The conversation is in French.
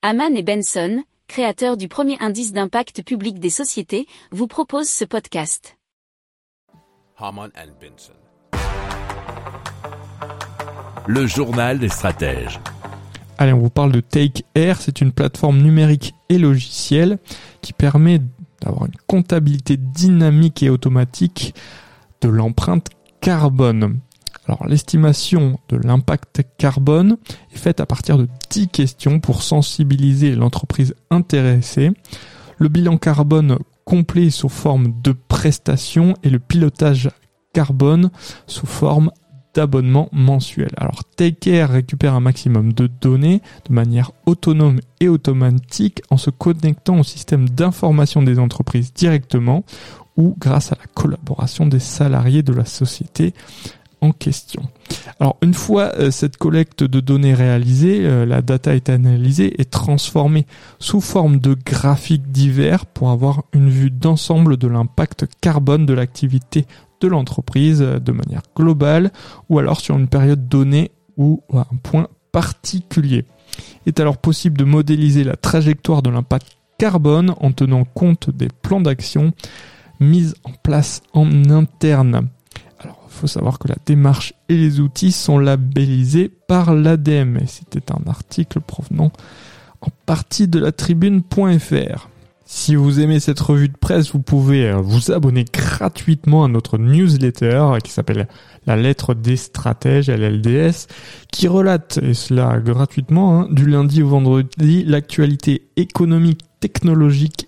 Haman et Benson, créateurs du premier indice d'impact public des sociétés, vous proposent ce podcast. Haman and Benson. Le journal des stratèges. Allez, on vous parle de Take Air. C'est une plateforme numérique et logicielle qui permet d'avoir une comptabilité dynamique et automatique de l'empreinte carbone. Alors l'estimation de l'impact carbone est faite à partir de 10 questions pour sensibiliser l'entreprise intéressée. Le bilan carbone complet sous forme de prestations et le pilotage carbone sous forme d'abonnement mensuel. Alors Take récupère un maximum de données de manière autonome et automatique en se connectant au système d'information des entreprises directement ou grâce à la collaboration des salariés de la société question. Alors une fois euh, cette collecte de données réalisée, euh, la data est analysée et transformée sous forme de graphiques divers pour avoir une vue d'ensemble de l'impact carbone de l'activité de l'entreprise euh, de manière globale ou alors sur une période donnée ou un point particulier. Il est alors possible de modéliser la trajectoire de l'impact carbone en tenant compte des plans d'action mis en place en interne faut savoir que la démarche et les outils sont labellisés par l'ADM. Et c'était un article provenant en partie de la tribune.fr. Si vous aimez cette revue de presse, vous pouvez euh, vous abonner gratuitement à notre newsletter qui s'appelle La lettre des stratèges, LLDS, qui relate, et cela gratuitement, hein, du lundi au vendredi, l'actualité économique, technologique